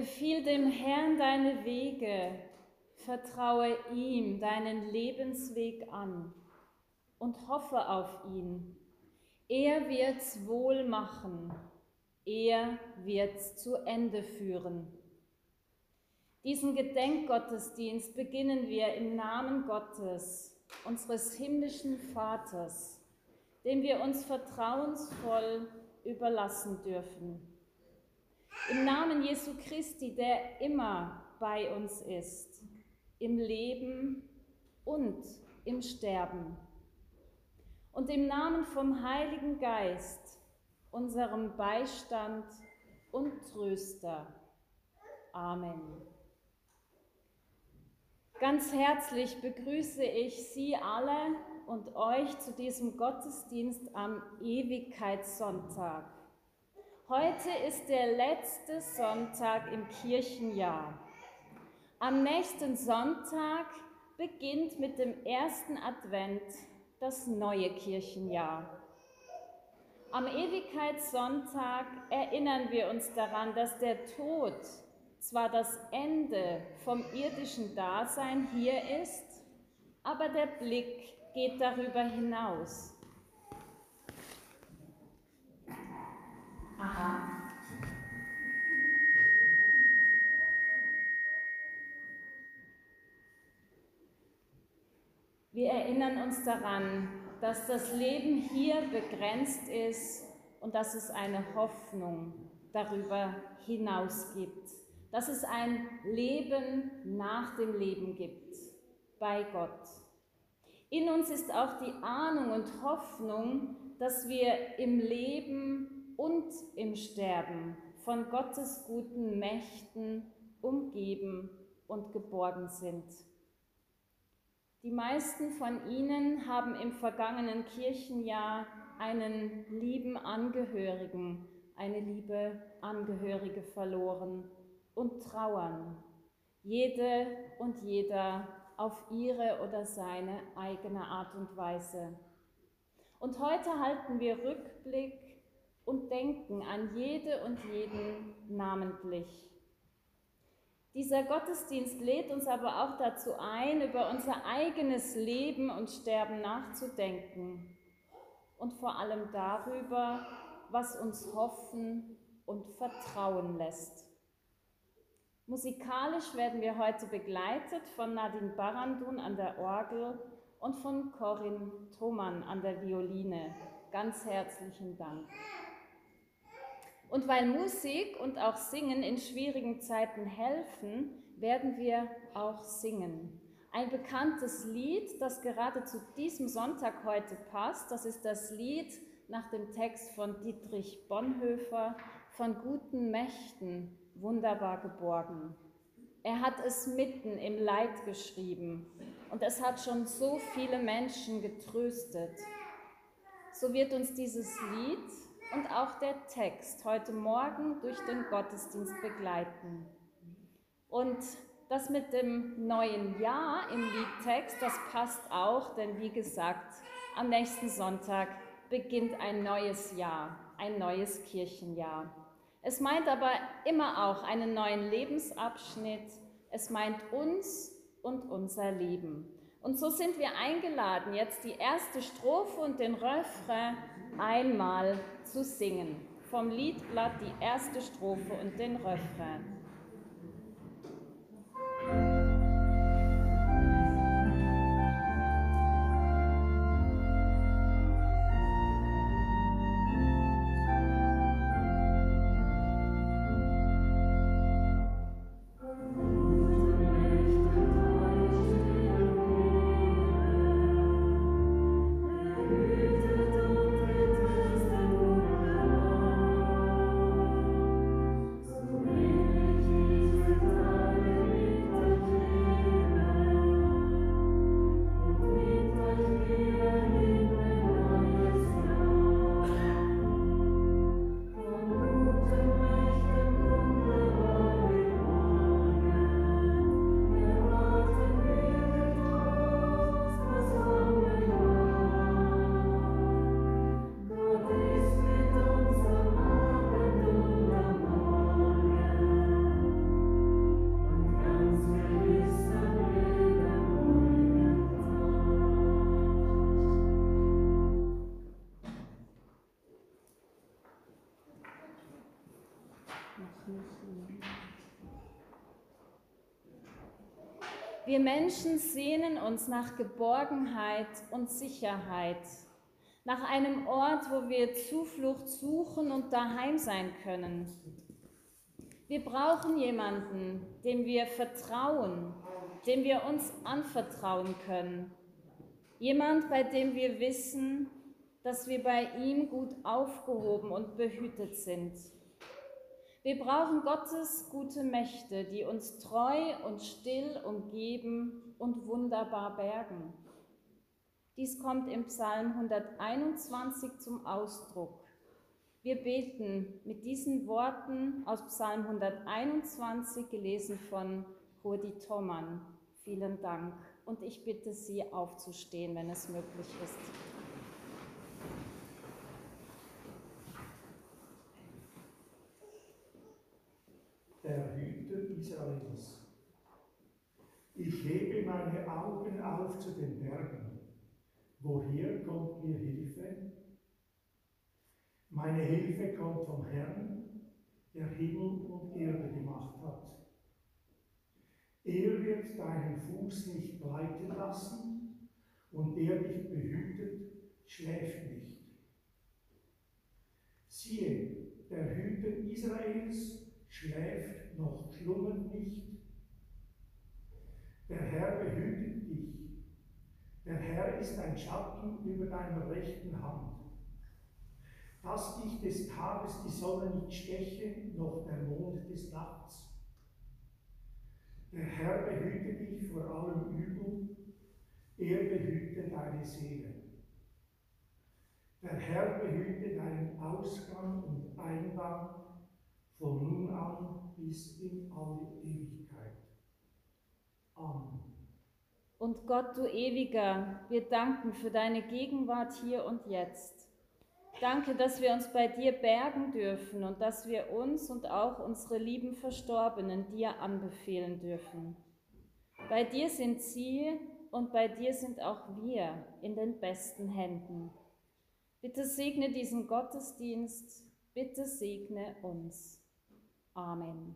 Befiehl dem Herrn deine Wege, vertraue ihm deinen Lebensweg an und hoffe auf ihn. Er wird's wohl machen, er wird's zu Ende führen. Diesen Gedenkgottesdienst beginnen wir im Namen Gottes, unseres himmlischen Vaters, dem wir uns vertrauensvoll überlassen dürfen. Im Namen Jesu Christi, der immer bei uns ist, im Leben und im Sterben. Und im Namen vom Heiligen Geist, unserem Beistand und Tröster. Amen. Ganz herzlich begrüße ich Sie alle und euch zu diesem Gottesdienst am Ewigkeitssonntag. Heute ist der letzte Sonntag im Kirchenjahr. Am nächsten Sonntag beginnt mit dem ersten Advent das neue Kirchenjahr. Am Ewigkeitssonntag erinnern wir uns daran, dass der Tod zwar das Ende vom irdischen Dasein hier ist, aber der Blick geht darüber hinaus. Aha. Wir erinnern uns daran, dass das Leben hier begrenzt ist und dass es eine Hoffnung darüber hinaus gibt, dass es ein Leben nach dem Leben gibt bei Gott. In uns ist auch die Ahnung und Hoffnung, dass wir im Leben und im Sterben von Gottes guten Mächten umgeben und geborgen sind. Die meisten von Ihnen haben im vergangenen Kirchenjahr einen lieben Angehörigen, eine liebe Angehörige verloren und trauern, jede und jeder auf ihre oder seine eigene Art und Weise. Und heute halten wir Rückblick und denken an jede und jeden namentlich. Dieser Gottesdienst lädt uns aber auch dazu ein, über unser eigenes Leben und Sterben nachzudenken und vor allem darüber, was uns hoffen und vertrauen lässt. Musikalisch werden wir heute begleitet von Nadine Barandun an der Orgel und von Corinne Thomann an der Violine. Ganz herzlichen Dank. Und weil Musik und auch Singen in schwierigen Zeiten helfen, werden wir auch singen. Ein bekanntes Lied, das gerade zu diesem Sonntag heute passt, das ist das Lied nach dem Text von Dietrich Bonhoeffer von guten Mächten wunderbar geborgen. Er hat es mitten im Leid geschrieben und es hat schon so viele Menschen getröstet. So wird uns dieses Lied und auch der Text heute Morgen durch den Gottesdienst begleiten. Und das mit dem neuen Jahr im Liedtext, das passt auch, denn wie gesagt, am nächsten Sonntag beginnt ein neues Jahr, ein neues Kirchenjahr. Es meint aber immer auch einen neuen Lebensabschnitt. Es meint uns und unser Leben. Und so sind wir eingeladen, jetzt die erste Strophe und den Refrain einmal zu singen. Vom Liedblatt die erste Strophe und den Refrain. Wir Menschen sehnen uns nach Geborgenheit und Sicherheit, nach einem Ort, wo wir Zuflucht suchen und daheim sein können. Wir brauchen jemanden, dem wir vertrauen, dem wir uns anvertrauen können. Jemand, bei dem wir wissen, dass wir bei ihm gut aufgehoben und behütet sind. Wir brauchen Gottes gute Mächte, die uns treu und still umgeben und wunderbar bergen. Dies kommt im Psalm 121 zum Ausdruck. Wir beten mit diesen Worten aus Psalm 121, gelesen von Rudi Thomann. Vielen Dank und ich bitte Sie aufzustehen, wenn es möglich ist. Der Hüter Israels. Ich hebe meine Augen auf zu den Bergen. Woher kommt mir Hilfe? Meine Hilfe kommt vom Herrn, der Himmel und Erde gemacht hat. Er wird deinen Fuß nicht gleiten lassen und der dich behütet, schläft nicht. Siehe, der Hüter Israels schläft noch schlummert nicht. Der Herr behütet dich. Der Herr ist ein Schatten über deiner rechten Hand. Dass dich des Tages die Sonne nicht steche, noch der Mond des Nachts. Der Herr behüte dich vor allem Übel, er behüte deine Seele. Der Herr behüte deinen Ausgang und Eingang von nun an bis in alle Ewigkeit. Amen. Und Gott, du Ewiger, wir danken für deine Gegenwart hier und jetzt. Danke, dass wir uns bei dir bergen dürfen und dass wir uns und auch unsere lieben Verstorbenen dir anbefehlen dürfen. Bei dir sind sie und bei dir sind auch wir in den besten Händen. Bitte segne diesen Gottesdienst, bitte segne uns. Amen.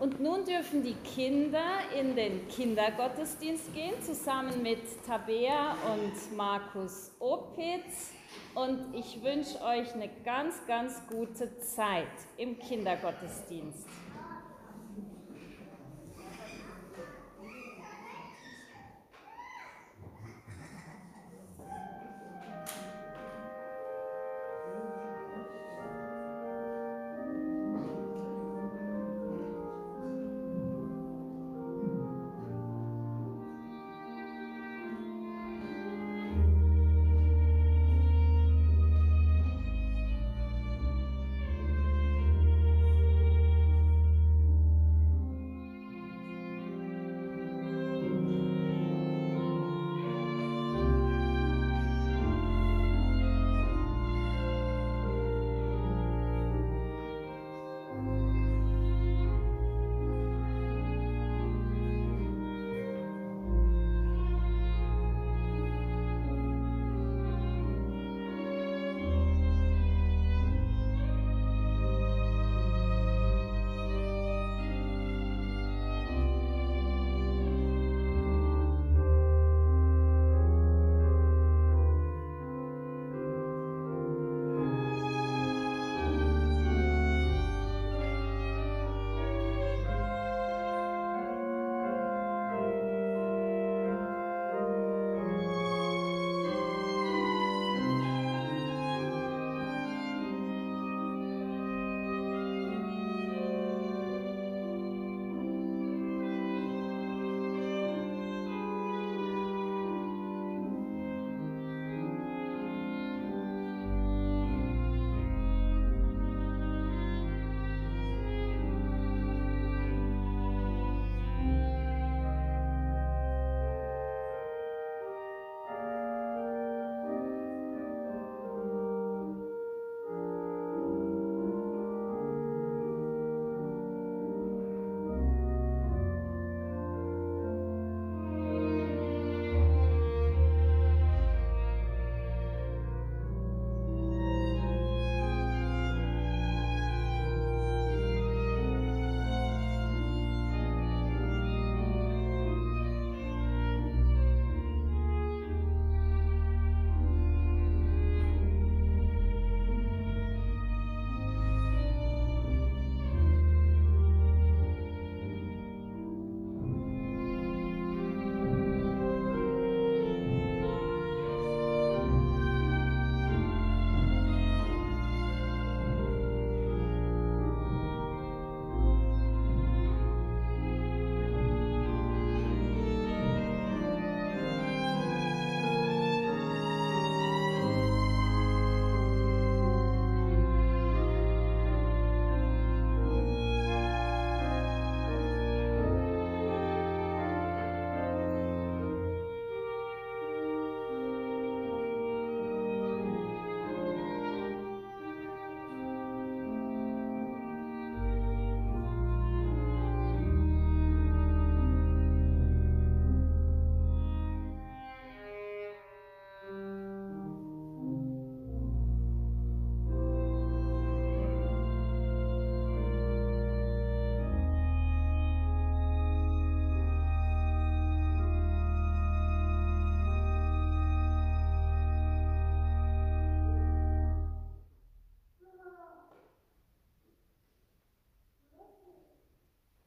Und nun dürfen die Kinder in den Kindergottesdienst gehen, zusammen mit Tabea und Markus Opitz. Und ich wünsche euch eine ganz, ganz gute Zeit im Kindergottesdienst.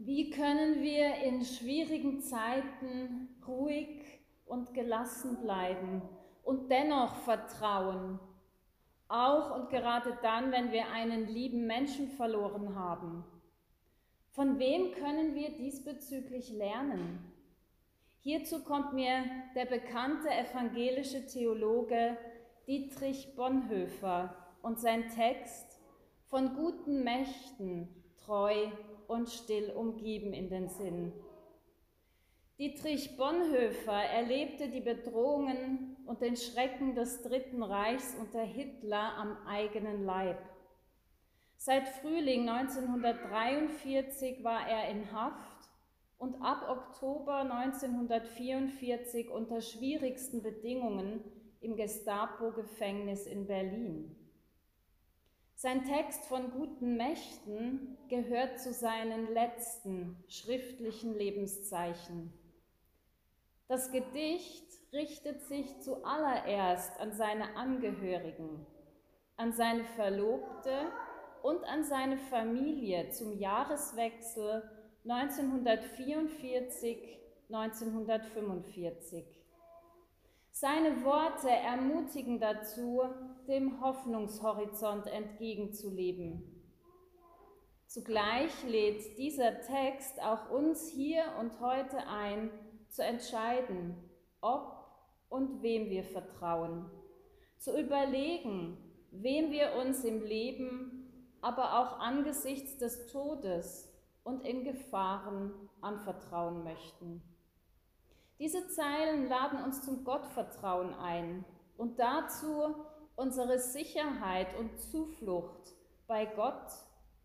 Wie können wir in schwierigen Zeiten ruhig und gelassen bleiben und dennoch vertrauen, auch und gerade dann, wenn wir einen lieben Menschen verloren haben? Von wem können wir diesbezüglich lernen? Hierzu kommt mir der bekannte evangelische Theologe Dietrich Bonhoeffer und sein Text von guten Mächten treu und still umgeben in den Sinn. Dietrich Bonhoeffer erlebte die Bedrohungen und den Schrecken des Dritten Reichs unter Hitler am eigenen Leib. Seit Frühling 1943 war er in Haft und ab Oktober 1944 unter schwierigsten Bedingungen im Gestapo-Gefängnis in Berlin. Sein Text von guten Mächten gehört zu seinen letzten schriftlichen Lebenszeichen. Das Gedicht richtet sich zuallererst an seine Angehörigen, an seine Verlobte und an seine Familie zum Jahreswechsel 1944-1945. Seine Worte ermutigen dazu, dem Hoffnungshorizont entgegenzuleben. Zugleich lädt dieser Text auch uns hier und heute ein, zu entscheiden, ob und wem wir vertrauen, zu überlegen, wem wir uns im Leben, aber auch angesichts des Todes und in Gefahren anvertrauen möchten. Diese Zeilen laden uns zum Gottvertrauen ein und dazu, unsere Sicherheit und Zuflucht bei Gott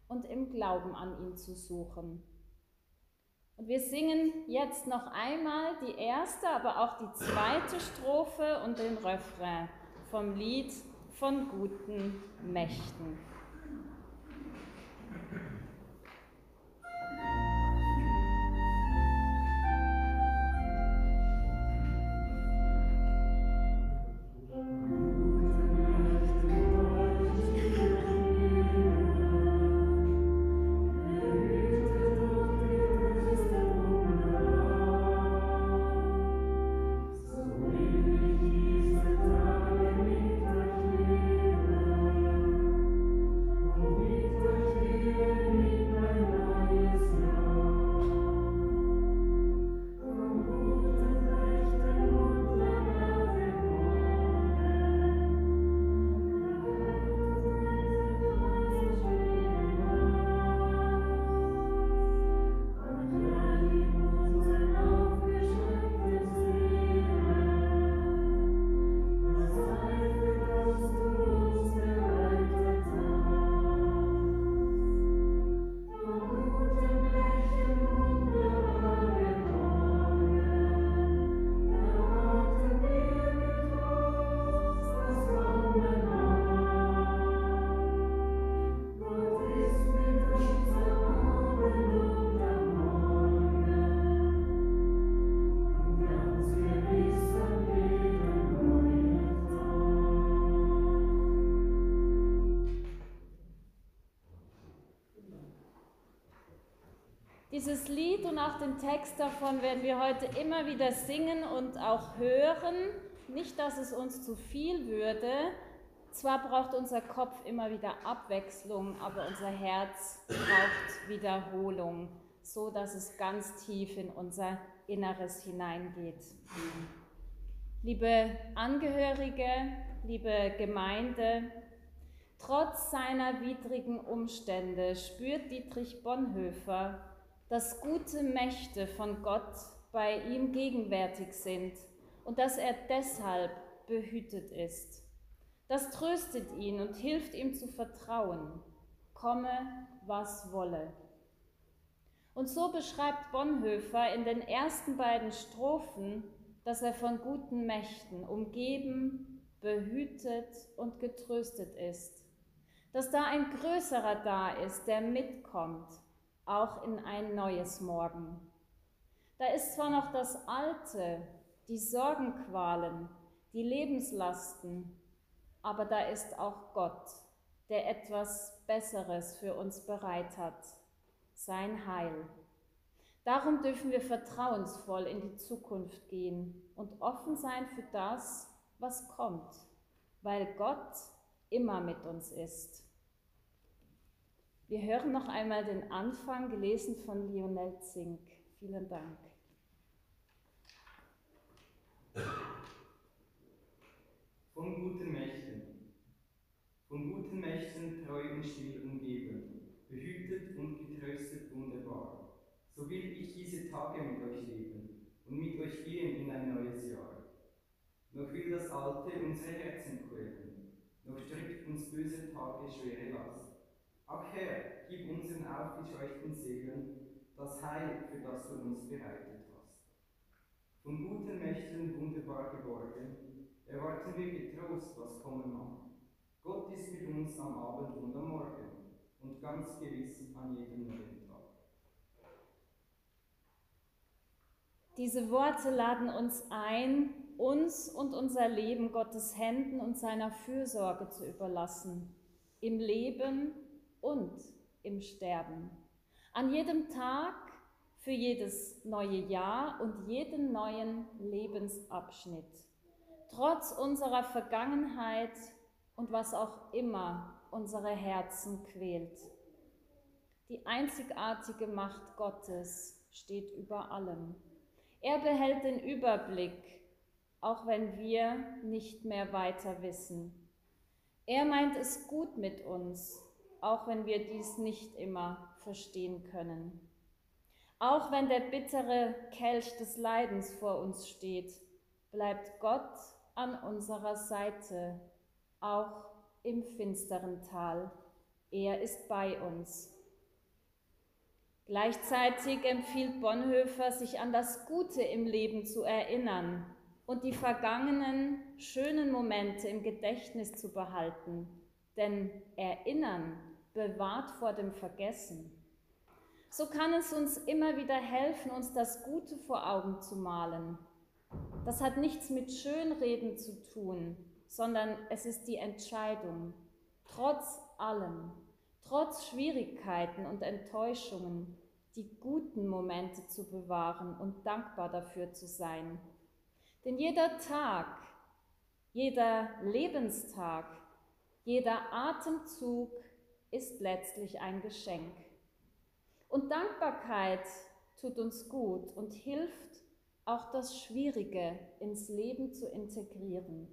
und im Glauben an ihn zu suchen. Und wir singen jetzt noch einmal die erste, aber auch die zweite Strophe und den Refrain vom Lied von guten Mächten. Dieses Lied und auch den Text davon werden wir heute immer wieder singen und auch hören. Nicht, dass es uns zu viel würde. Zwar braucht unser Kopf immer wieder Abwechslung, aber unser Herz braucht Wiederholung, so dass es ganz tief in unser Inneres hineingeht. Liebe Angehörige, liebe Gemeinde, trotz seiner widrigen Umstände spürt Dietrich Bonhoeffer, dass gute Mächte von Gott bei ihm gegenwärtig sind und dass er deshalb behütet ist. Das tröstet ihn und hilft ihm zu vertrauen, komme, was wolle. Und so beschreibt Bonhoeffer in den ersten beiden Strophen, dass er von guten Mächten umgeben, behütet und getröstet ist, dass da ein Größerer da ist, der mitkommt auch in ein neues Morgen. Da ist zwar noch das Alte, die Sorgenqualen, die Lebenslasten, aber da ist auch Gott, der etwas Besseres für uns bereit hat, sein Heil, Darum dürfen wir vertrauensvoll in die Zukunft gehen und offen sein für das, was kommt, weil Gott immer mit uns ist. Wir hören noch einmal den Anfang, gelesen von Lionel Zink. Vielen Dank. Von guten Mächten, von guten Mächten treu und still umgeben, behütet und getröstet wunderbar. So will ich diese Tage mit euch leben und mit euch gehen in ein neues Jahr. Noch will das Alte unsere Herzen quälen, noch drückt uns böse Tage schwere Last. Ach Herr, gib unseren aufgescheuchten Seelen das Heil, für das du uns bereitet hast. Von guten Mächten wunderbar geborgen, erwarten wir getrost, was kommen mag. Gott ist mit uns am Abend und am Morgen und ganz gewiss an jedem neuen Tag. Diese Worte laden uns ein, uns und unser Leben Gottes Händen und seiner Fürsorge zu überlassen, im Leben und im Sterben. An jedem Tag für jedes neue Jahr und jeden neuen Lebensabschnitt. Trotz unserer Vergangenheit und was auch immer unsere Herzen quält. Die einzigartige Macht Gottes steht über allem. Er behält den Überblick, auch wenn wir nicht mehr weiter wissen. Er meint es gut mit uns auch wenn wir dies nicht immer verstehen können. Auch wenn der bittere Kelch des Leidens vor uns steht, bleibt Gott an unserer Seite, auch im finsteren Tal. Er ist bei uns. Gleichzeitig empfiehlt Bonhoeffer, sich an das Gute im Leben zu erinnern und die vergangenen schönen Momente im Gedächtnis zu behalten. Denn Erinnern bewahrt vor dem Vergessen. So kann es uns immer wieder helfen, uns das Gute vor Augen zu malen. Das hat nichts mit Schönreden zu tun, sondern es ist die Entscheidung, trotz allem, trotz Schwierigkeiten und Enttäuschungen, die guten Momente zu bewahren und dankbar dafür zu sein. Denn jeder Tag, jeder Lebenstag, jeder Atemzug ist letztlich ein Geschenk. Und Dankbarkeit tut uns gut und hilft, auch das Schwierige ins Leben zu integrieren.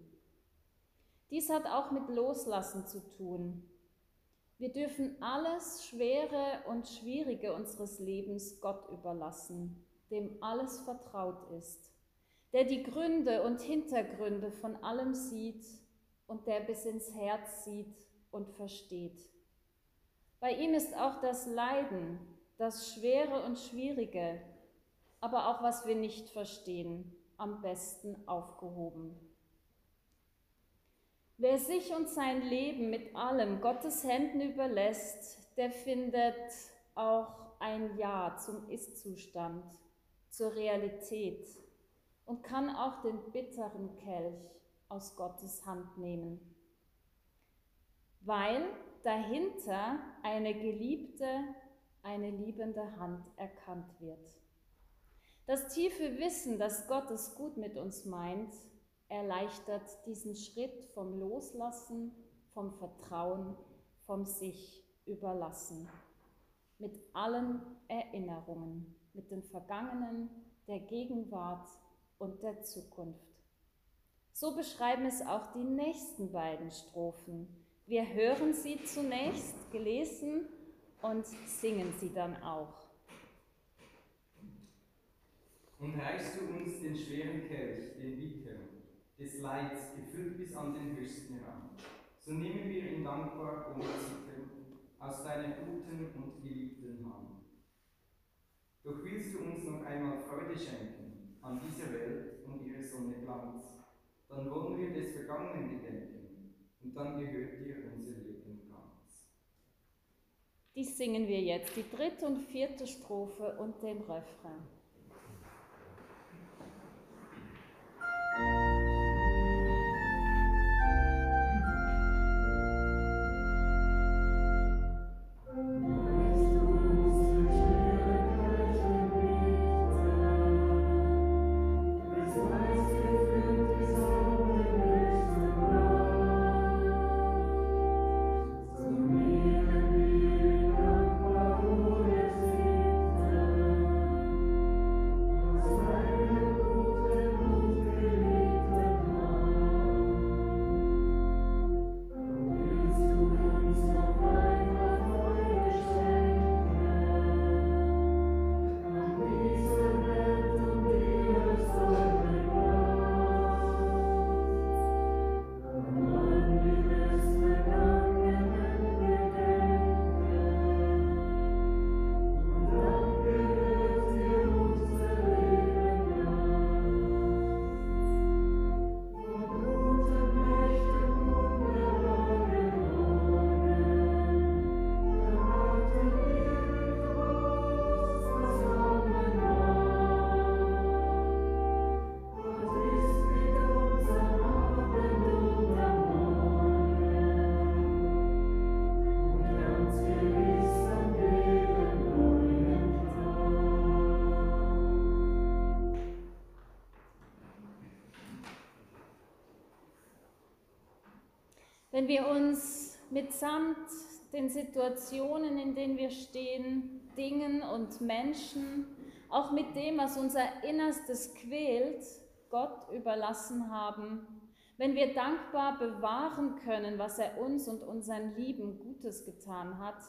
Dies hat auch mit Loslassen zu tun. Wir dürfen alles Schwere und Schwierige unseres Lebens Gott überlassen, dem alles vertraut ist, der die Gründe und Hintergründe von allem sieht und der bis ins Herz sieht und versteht. Bei ihm ist auch das Leiden, das Schwere und Schwierige, aber auch was wir nicht verstehen, am besten aufgehoben. Wer sich und sein Leben mit allem Gottes Händen überlässt, der findet auch ein Ja zum Ist-Zustand, zur Realität und kann auch den bitteren Kelch aus Gottes Hand nehmen. Weil dahinter eine geliebte, eine liebende Hand erkannt wird. Das tiefe Wissen, dass Gott es gut mit uns meint, erleichtert diesen Schritt vom Loslassen, vom Vertrauen, vom sich überlassen. Mit allen Erinnerungen, mit den Vergangenen, der Gegenwart und der Zukunft. So beschreiben es auch die nächsten beiden Strophen, wir hören sie zunächst gelesen und singen sie dann auch. Und reichst du uns den schweren Kelch, den Bitter, des Leids, gefüllt bis an den höchsten Rang, so nehmen wir ihn dankbar ohne Zittern aus deiner guten und geliebten Hand. Doch willst du uns noch einmal Freude schenken an dieser Welt und ihrer Sonne Glanz, dann wollen wir des Vergangenen gedenken und dann gehört dir unser Leben ganz. Dies singen wir jetzt, die dritte und vierte Strophe und den Refrain. Wenn wir uns mitsamt den Situationen, in denen wir stehen, Dingen und Menschen, auch mit dem, was unser Innerstes quält, Gott überlassen haben, wenn wir dankbar bewahren können, was er uns und unseren Lieben Gutes getan hat,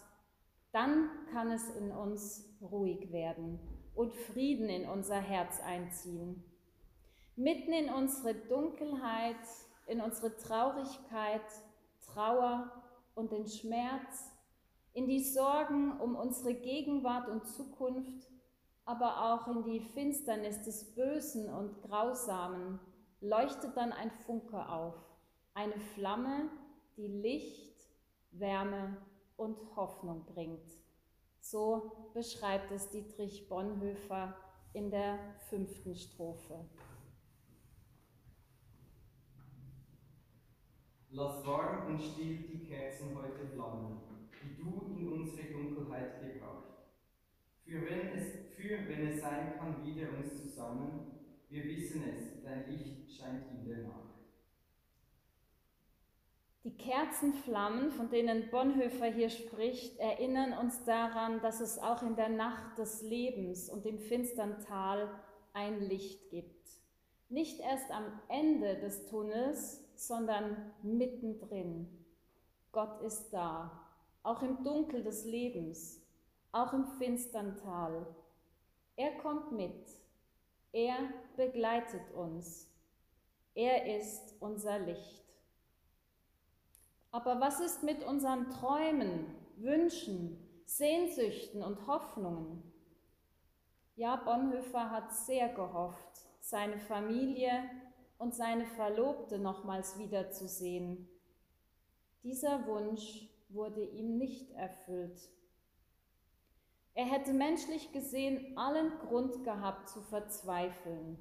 dann kann es in uns ruhig werden und Frieden in unser Herz einziehen. Mitten in unsere Dunkelheit, in unsere Traurigkeit, Trauer und den Schmerz, in die Sorgen um unsere Gegenwart und Zukunft, aber auch in die Finsternis des Bösen und Grausamen, leuchtet dann ein Funke auf, eine Flamme, die Licht, Wärme und Hoffnung bringt. So beschreibt es Dietrich Bonhoeffer in der fünften Strophe. Lass warm und still die Kerzen heute flammen, die du in unsere Dunkelheit gebracht. Für wenn es, für wenn es sein kann, wieder uns zusammen, wir wissen es, dein Licht scheint in der Nacht. Die Kerzenflammen, von denen Bonhoeffer hier spricht, erinnern uns daran, dass es auch in der Nacht des Lebens und im finstern Tal ein Licht gibt. Nicht erst am Ende des Tunnels, sondern mittendrin. Gott ist da, auch im Dunkel des Lebens, auch im finstern Tal. Er kommt mit, er begleitet uns, er ist unser Licht. Aber was ist mit unseren Träumen, Wünschen, Sehnsüchten und Hoffnungen? Ja, Bonhoeffer hat sehr gehofft, seine Familie und seine Verlobte nochmals wiederzusehen. Dieser Wunsch wurde ihm nicht erfüllt. Er hätte menschlich gesehen allen Grund gehabt zu verzweifeln.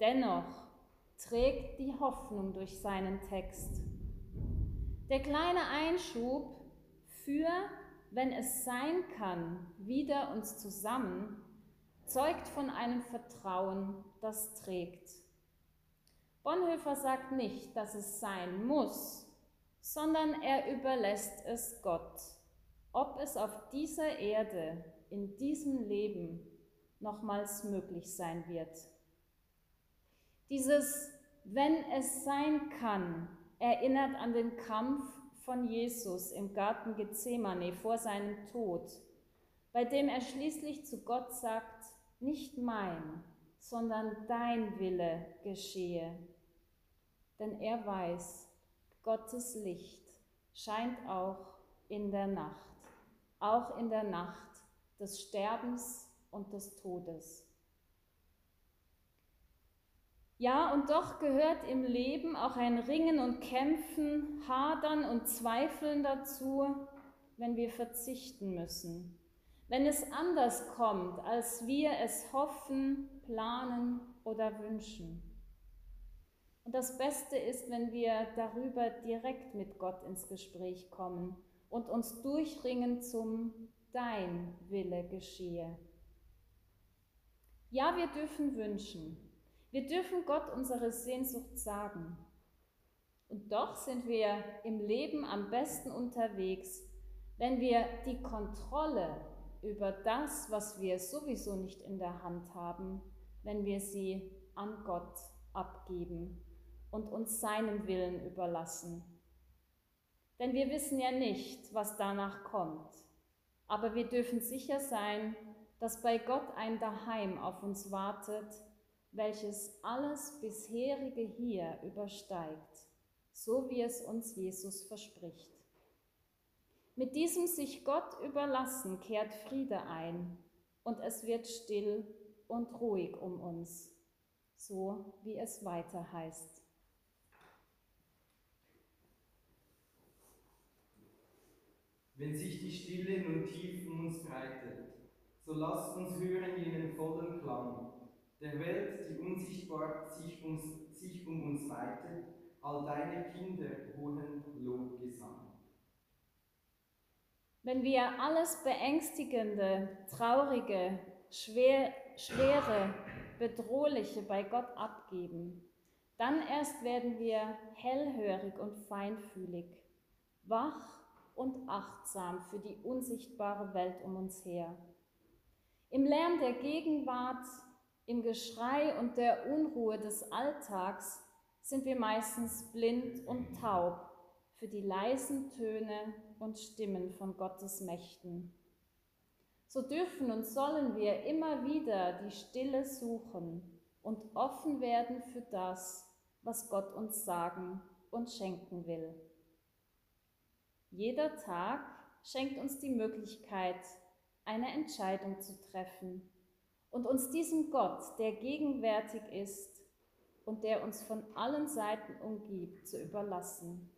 Dennoch trägt die Hoffnung durch seinen Text. Der kleine Einschub für, wenn es sein kann, wieder uns zusammen, zeugt von einem Vertrauen, das trägt. Bonhoeffer sagt nicht, dass es sein muss, sondern er überlässt es Gott, ob es auf dieser Erde, in diesem Leben nochmals möglich sein wird. Dieses wenn es sein kann, erinnert an den Kampf von Jesus im Garten Gethsemane vor seinem Tod, bei dem er schließlich zu Gott sagt, nicht mein, sondern dein Wille geschehe denn er weiß, Gottes Licht scheint auch in der Nacht, auch in der Nacht des Sterbens und des Todes. Ja, und doch gehört im Leben auch ein Ringen und Kämpfen, Hadern und Zweifeln dazu, wenn wir verzichten müssen, wenn es anders kommt, als wir es hoffen, planen oder wünschen. Und das Beste ist, wenn wir darüber direkt mit Gott ins Gespräch kommen und uns durchringen zum Dein Wille geschehe. Ja, wir dürfen wünschen. Wir dürfen Gott unsere Sehnsucht sagen. Und doch sind wir im Leben am besten unterwegs, wenn wir die Kontrolle über das, was wir sowieso nicht in der Hand haben, wenn wir sie an Gott abgeben und uns seinem Willen überlassen. Denn wir wissen ja nicht, was danach kommt. Aber wir dürfen sicher sein, dass bei Gott ein Daheim auf uns wartet, welches alles bisherige hier übersteigt, so wie es uns Jesus verspricht. Mit diesem sich Gott überlassen kehrt Friede ein und es wird still und ruhig um uns, so wie es weiter heißt. Wenn sich die Stille nun tief um uns breitet, so lasst uns hören jenen vollen Klang der Welt, die unsichtbar sich, uns, sich um uns weitet, all deine Kinder hohen Lobgesang. Wenn wir alles Beängstigende, Traurige, schwer, Schwere, Bedrohliche bei Gott abgeben, Dann erst werden wir hellhörig und feinfühlig, wach und achtsam für die unsichtbare Welt um uns her. Im Lärm der Gegenwart, im Geschrei und der Unruhe des Alltags sind wir meistens blind und taub für die leisen Töne und Stimmen von Gottes Mächten. So dürfen und sollen wir immer wieder die Stille suchen und offen werden für das, was Gott uns sagen und schenken will. Jeder Tag schenkt uns die Möglichkeit, eine Entscheidung zu treffen und uns diesem Gott, der gegenwärtig ist und der uns von allen Seiten umgibt, zu überlassen,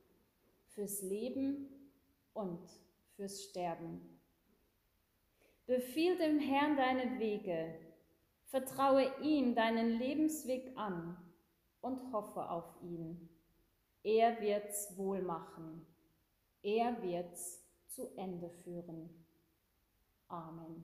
fürs Leben und fürs Sterben. Befiehl dem Herrn deine Wege, vertraue ihm deinen Lebensweg an und hoffe auf ihn. Er wird's wohl machen. Er wird's zu Ende führen. Amen.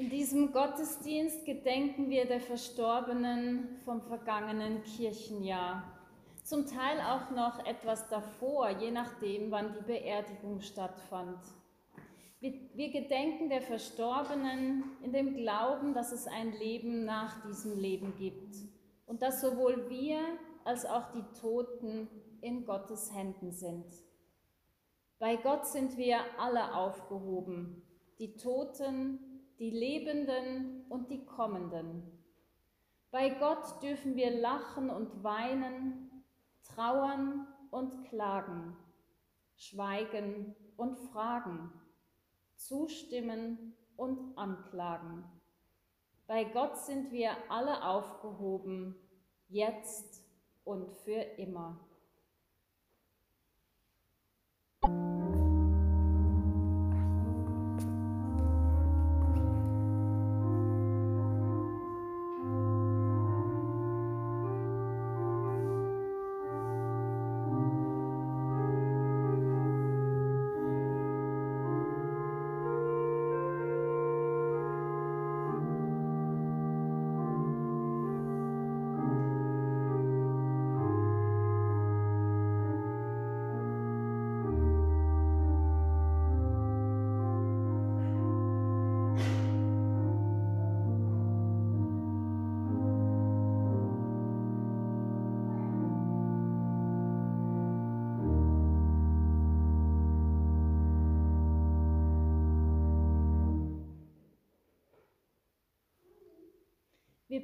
In diesem Gottesdienst gedenken wir der Verstorbenen vom vergangenen Kirchenjahr. Zum Teil auch noch etwas davor, je nachdem, wann die Beerdigung stattfand. Wir, gedenken der Verstorbenen in dem Glauben, dass es ein Leben nach diesem Leben gibt und dass sowohl wir als auch die Toten in Gottes Händen sind. Bei Gott sind wir alle aufgehoben, die Toten, die Lebenden und die Kommenden. Bei Gott dürfen wir lachen und weinen, trauern und klagen, schweigen und fragen, zustimmen und anklagen. Bei Gott sind wir alle aufgehoben, jetzt und für immer.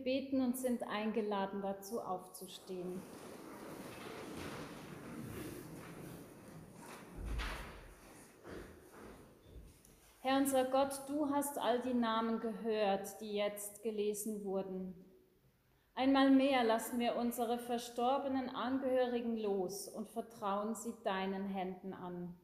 Beten und sind eingeladen dazu aufzustehen. Herr unser Gott, du hast all die Namen gehört, die jetzt gelesen wurden. Einmal mehr lassen wir unsere verstorbenen Angehörigen los und vertrauen sie deinen Händen an.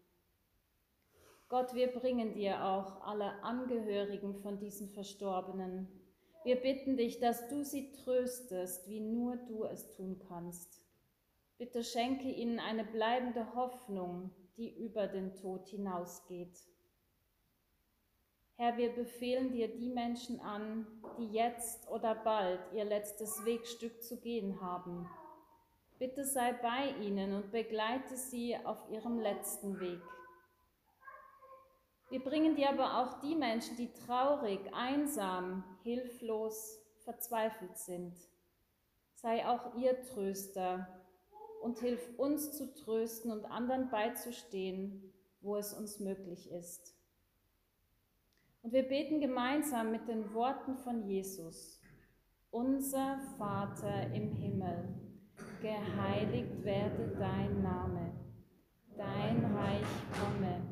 Gott, wir bringen dir auch alle Angehörigen von diesen Verstorbenen wir bitten dich, dass du sie tröstest, wie nur du es tun kannst. Bitte schenke ihnen eine bleibende Hoffnung, die über den Tod hinausgeht. Herr, wir befehlen dir die Menschen an, die jetzt oder bald ihr letztes Wegstück zu gehen haben. Bitte sei bei ihnen und begleite sie auf ihrem letzten Weg. Wir bringen dir aber auch die Menschen, die traurig, einsam, hilflos, verzweifelt sind. Sei auch ihr Tröster und hilf uns zu trösten und anderen beizustehen, wo es uns möglich ist. Und wir beten gemeinsam mit den Worten von Jesus. Unser Vater im Himmel, geheiligt werde dein Name, dein Reich komme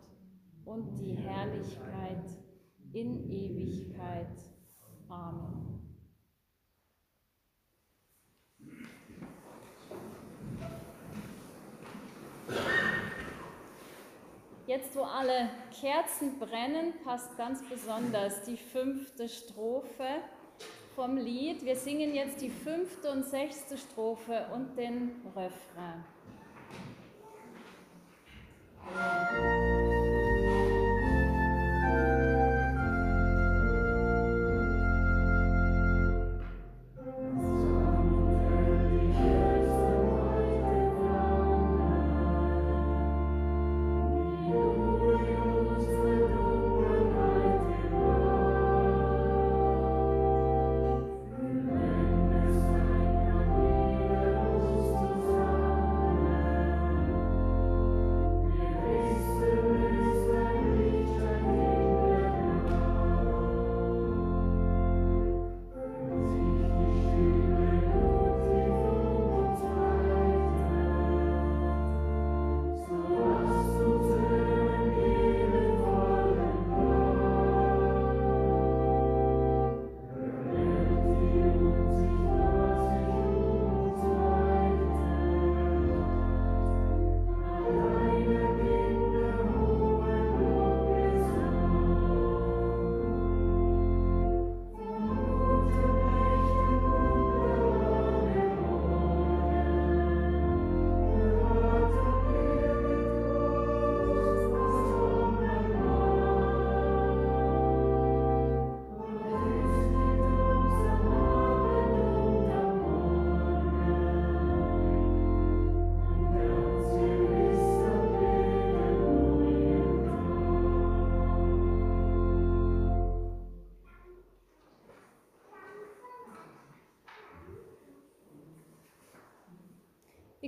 und die Herrlichkeit in Ewigkeit. Amen. Jetzt, wo alle Kerzen brennen, passt ganz besonders die fünfte Strophe vom Lied. Wir singen jetzt die fünfte und sechste Strophe und den Refrain.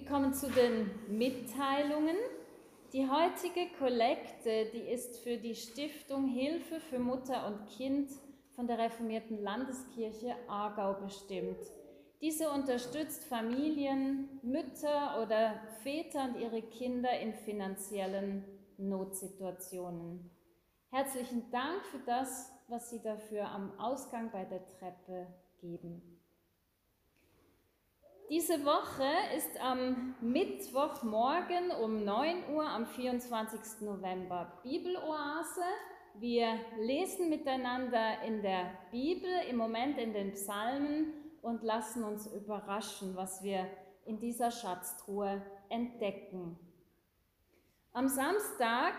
Wir kommen zu den Mitteilungen. Die heutige Kollekte, die ist für die Stiftung Hilfe für Mutter und Kind von der reformierten Landeskirche Aargau bestimmt. Diese unterstützt Familien, Mütter oder Väter und ihre Kinder in finanziellen Notsituationen. Herzlichen Dank für das, was Sie dafür am Ausgang bei der Treppe geben. Diese Woche ist am Mittwochmorgen um 9 Uhr am 24. November Bibeloase. Wir lesen miteinander in der Bibel, im Moment in den Psalmen und lassen uns überraschen, was wir in dieser Schatztruhe entdecken. Am Samstag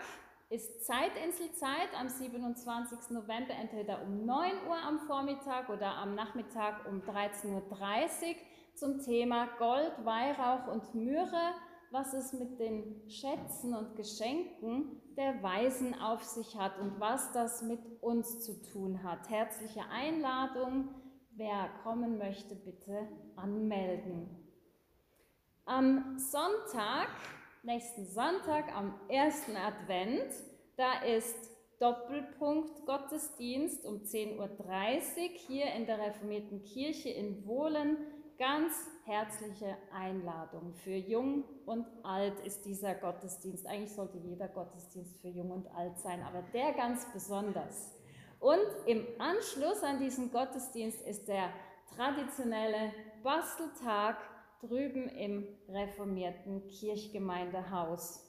ist Zeitinselzeit am 27. November entweder um 9 Uhr am Vormittag oder am Nachmittag um 13.30 Uhr zum Thema Gold, Weihrauch und Myrrhe, was es mit den Schätzen und Geschenken der Weisen auf sich hat und was das mit uns zu tun hat. Herzliche Einladung, wer kommen möchte, bitte anmelden. Am Sonntag, nächsten Sonntag, am ersten Advent, da ist Doppelpunkt Gottesdienst um 10.30 Uhr hier in der Reformierten Kirche in Wohlen ganz herzliche Einladung. Für Jung und Alt ist dieser Gottesdienst. Eigentlich sollte jeder Gottesdienst für Jung und Alt sein, aber der ganz besonders. Und im Anschluss an diesen Gottesdienst ist der traditionelle Basteltag drüben im reformierten Kirchgemeindehaus.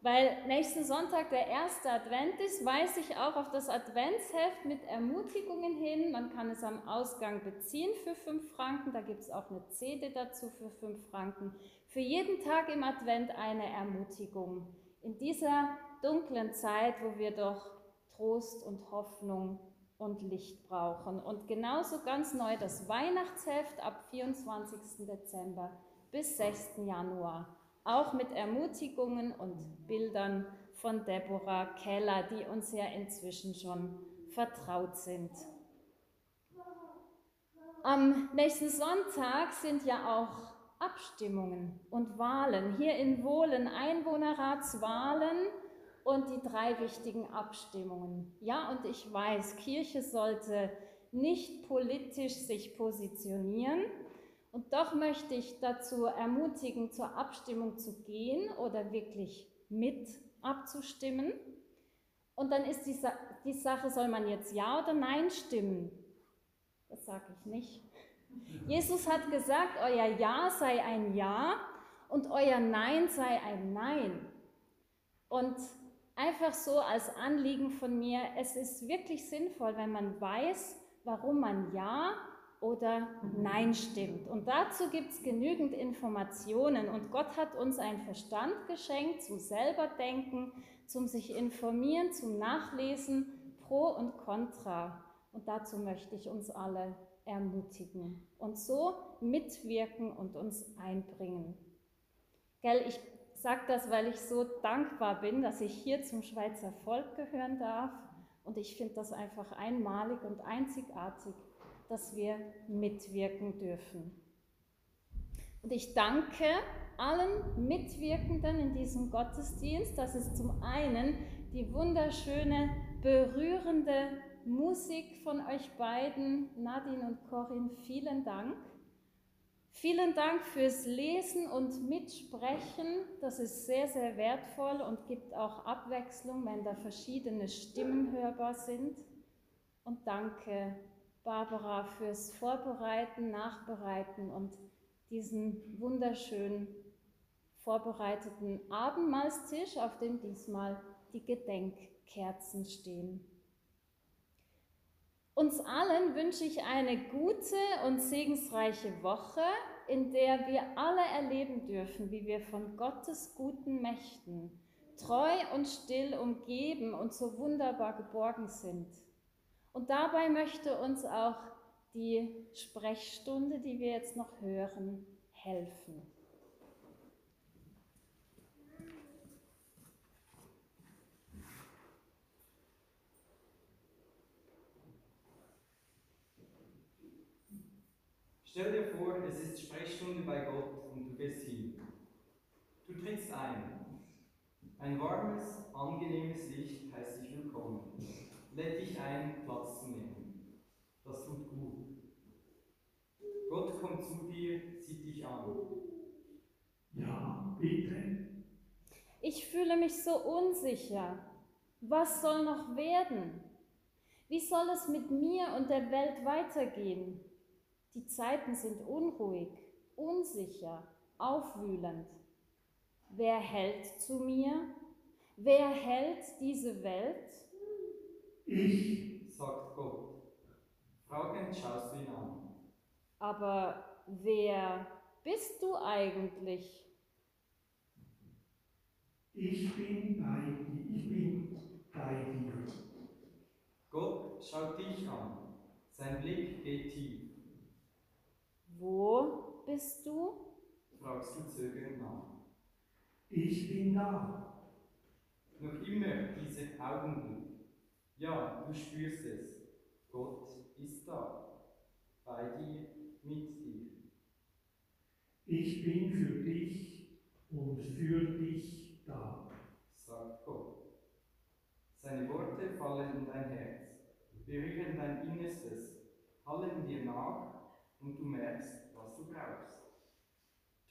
Weil nächsten Sonntag der erste Advent ist, weise ich auch auf das Adventsheft mit Ermutigungen hin. Man kann es am Ausgang beziehen für 5 Franken. Da gibt es auch eine CD dazu für 5 Franken. Für jeden Tag im Advent eine Ermutigung. In dieser dunklen Zeit, wo wir doch Trost und Hoffnung und Licht brauchen. Und genauso ganz neu das Weihnachtsheft ab 24. Dezember bis 6. Januar auch mit Ermutigungen und Bildern von Deborah Keller, die uns ja inzwischen schon vertraut sind. Am nächsten Sonntag sind ja auch Abstimmungen und Wahlen. Hier in Wohlen Einwohnerratswahlen und die drei wichtigen Abstimmungen. Ja, und ich weiß, Kirche sollte nicht politisch sich positionieren, und doch möchte ich dazu ermutigen, zur Abstimmung zu gehen oder wirklich mit abzustimmen. Und dann ist die, Sa die Sache, soll man jetzt Ja oder Nein stimmen? Das sage ich nicht. Jesus hat gesagt, euer Ja sei ein Ja und euer Nein sei ein Nein. Und einfach so als Anliegen von mir, es ist wirklich sinnvoll, wenn man weiß, warum man Ja oder Nein stimmt. Und dazu gibt es genügend Informationen. Und Gott hat uns einen Verstand geschenkt zum selberdenken, zum sich informieren, zum Nachlesen, pro und contra. Und dazu möchte ich uns alle ermutigen und so mitwirken und uns einbringen. Gell, ich sage das, weil ich so dankbar bin, dass ich hier zum Schweizer Volk gehören darf. Und ich finde das einfach einmalig und einzigartig dass wir mitwirken dürfen. Und ich danke allen Mitwirkenden in diesem Gottesdienst, dass es zum einen die wunderschöne, berührende Musik von euch beiden, Nadine und Corinne, vielen Dank. Vielen Dank fürs Lesen und Mitsprechen. Das ist sehr, sehr wertvoll und gibt auch Abwechslung, wenn da verschiedene Stimmen hörbar sind. Und danke Barbara fürs Vorbereiten, Nachbereiten und diesen wunderschön vorbereiteten Abendmahlstisch, auf dem diesmal die Gedenkkerzen stehen. Uns allen wünsche ich eine gute und segensreiche Woche, in der wir alle erleben dürfen, wie wir von Gottes guten Mächten treu und still umgeben und so wunderbar geborgen sind. Und dabei möchte uns auch die Sprechstunde, die wir jetzt noch hören, helfen. Stell dir vor, es ist Sprechstunde bei Gott und du gehst hin. Du trittst ein. Ein warmes, angenehmes Licht heißt dich willkommen, lädt dich ein, Platz zu nehmen. Das tut gut. Gott kommt zu dir, sieht dich an. Ja, bitte. Ich fühle mich so unsicher. Was soll noch werden? Wie soll es mit mir und der Welt weitergehen? Die Zeiten sind unruhig, unsicher, aufwühlend. Wer hält zu mir? Wer hält diese Welt? Ich, sagt Gott. Fragend schaust du ihn an. Aber wer bist du eigentlich? ich bin bei dir. Ich bin bei dir. Gott schaut dich an. Sein Blick geht tief. Wo bist du? Fragst du zögernd nach. Ich bin da. Noch immer dieser Augenblick. Ja, du spürst es. Gott ist da. Bei dir, mit dir. Ich bin für dich und für dich da. sagt Gott. Seine Worte fallen in dein Herz, berühren dein Innerstes, hallen dir nach und du merkst, was du brauchst.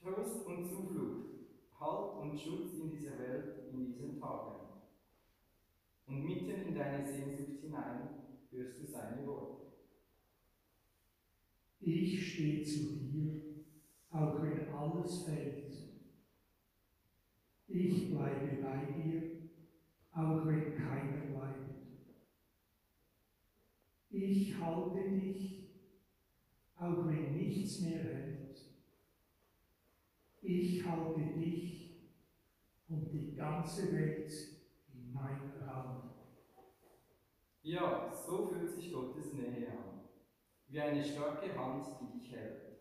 Trost und Zuflucht, Halt und Schutz in dieser Welt, in diesen Tagen. Und mitten in deine Sehnsucht hinein hörst du seine Worte. Ich stehe zu dir, auch wenn alles fällt. Ich bleibe bei dir, auch wenn keiner bleibt. Ich halte dich, auch wenn nichts mehr hält. Ich halte dich und die ganze Welt in meiner Hand. Ja, so fühlt sich Gottes Nähe an. Wie eine starke Hand, die dich hält.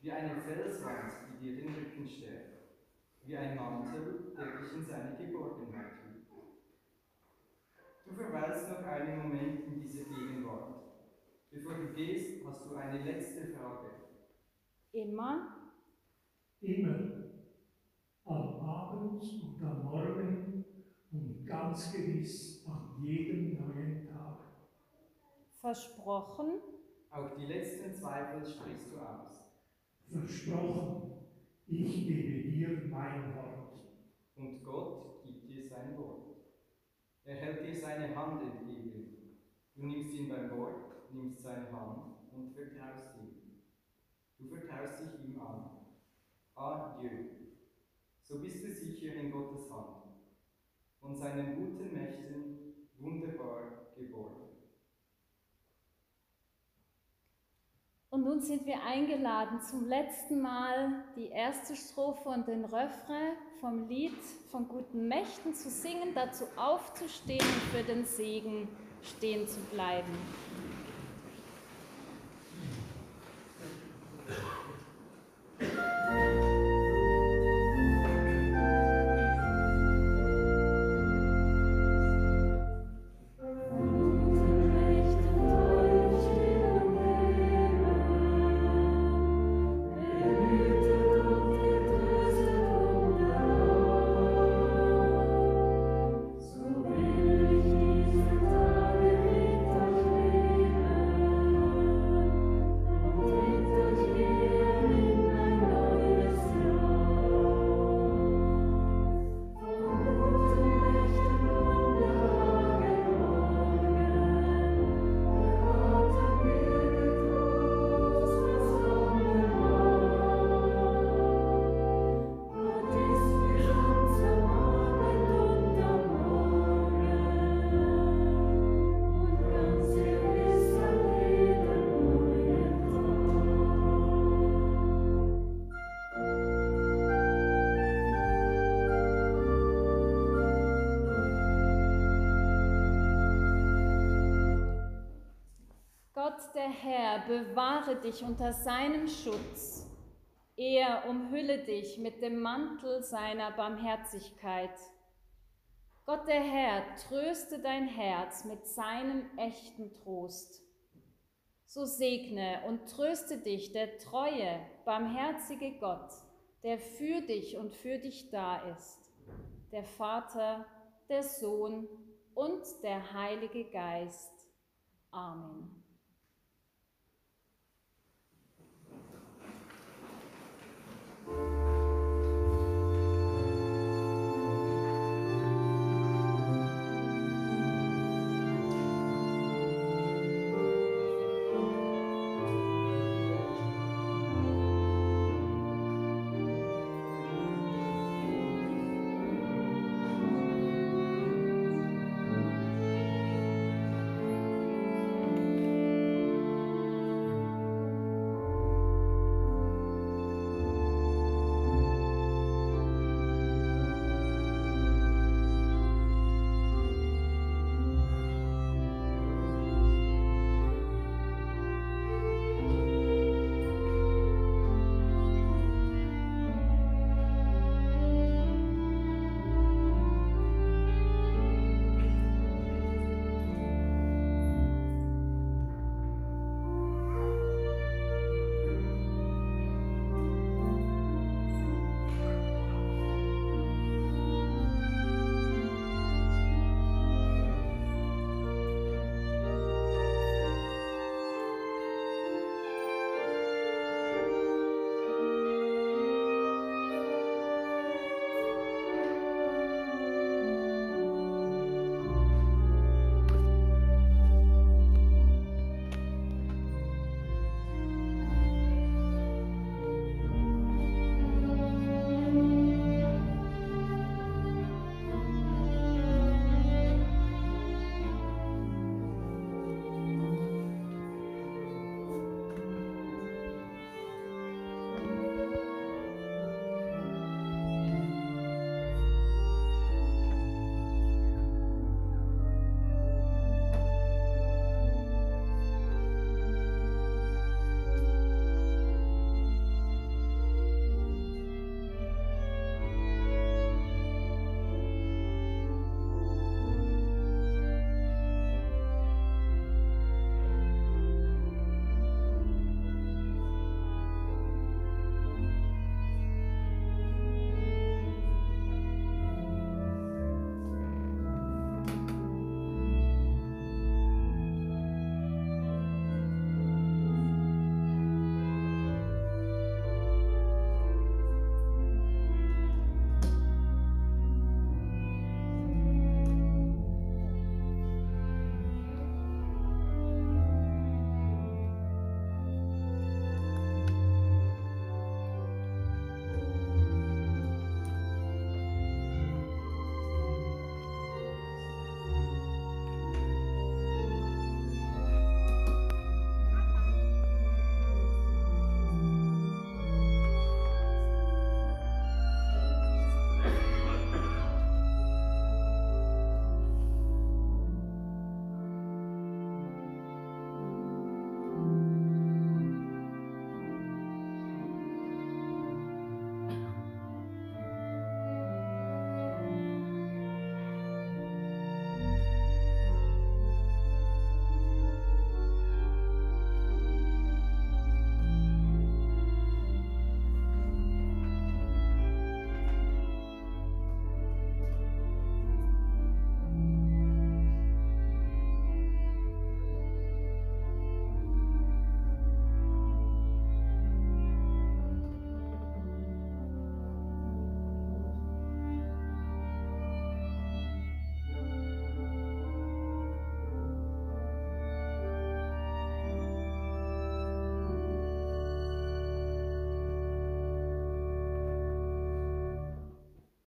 Wie eine Felswand, die dir den Rücken stärkt. Wie ein Mantel, der dich in seine Geborgenheit hüllt. Du verweilst noch einen Moment in dieser Gegenwart. Bevor du gehst, hast du eine letzte Frage. Immer? Immer. Am Abend und am Morgen und ganz gewiss an jedem neuen Tag. Versprochen? Auch die letzten Zweifel sprichst du aus. Versprochen, ich gebe dir mein Wort. Und Gott gibt dir sein Wort. Er hält dir seine Hand entgegen. Du nimmst ihn beim Wort, nimmst seine Hand und vertraust ihm. Du vertraust dich ihm an. Adieu. So bist du sicher in Gottes Hand. Von seinen guten Mächten wunderbar geborgen. Und nun sind wir eingeladen, zum letzten Mal die erste Strophe und den Refrain vom Lied von guten Mächten zu singen, dazu aufzustehen und für den Segen stehen zu bleiben. Der Herr bewahre dich unter seinem Schutz. Er umhülle dich mit dem Mantel seiner Barmherzigkeit. Gott der Herr tröste dein Herz mit seinem echten Trost. So segne und tröste dich der treue, barmherzige Gott, der für dich und für dich da ist, der Vater, der Sohn und der Heilige Geist. Amen.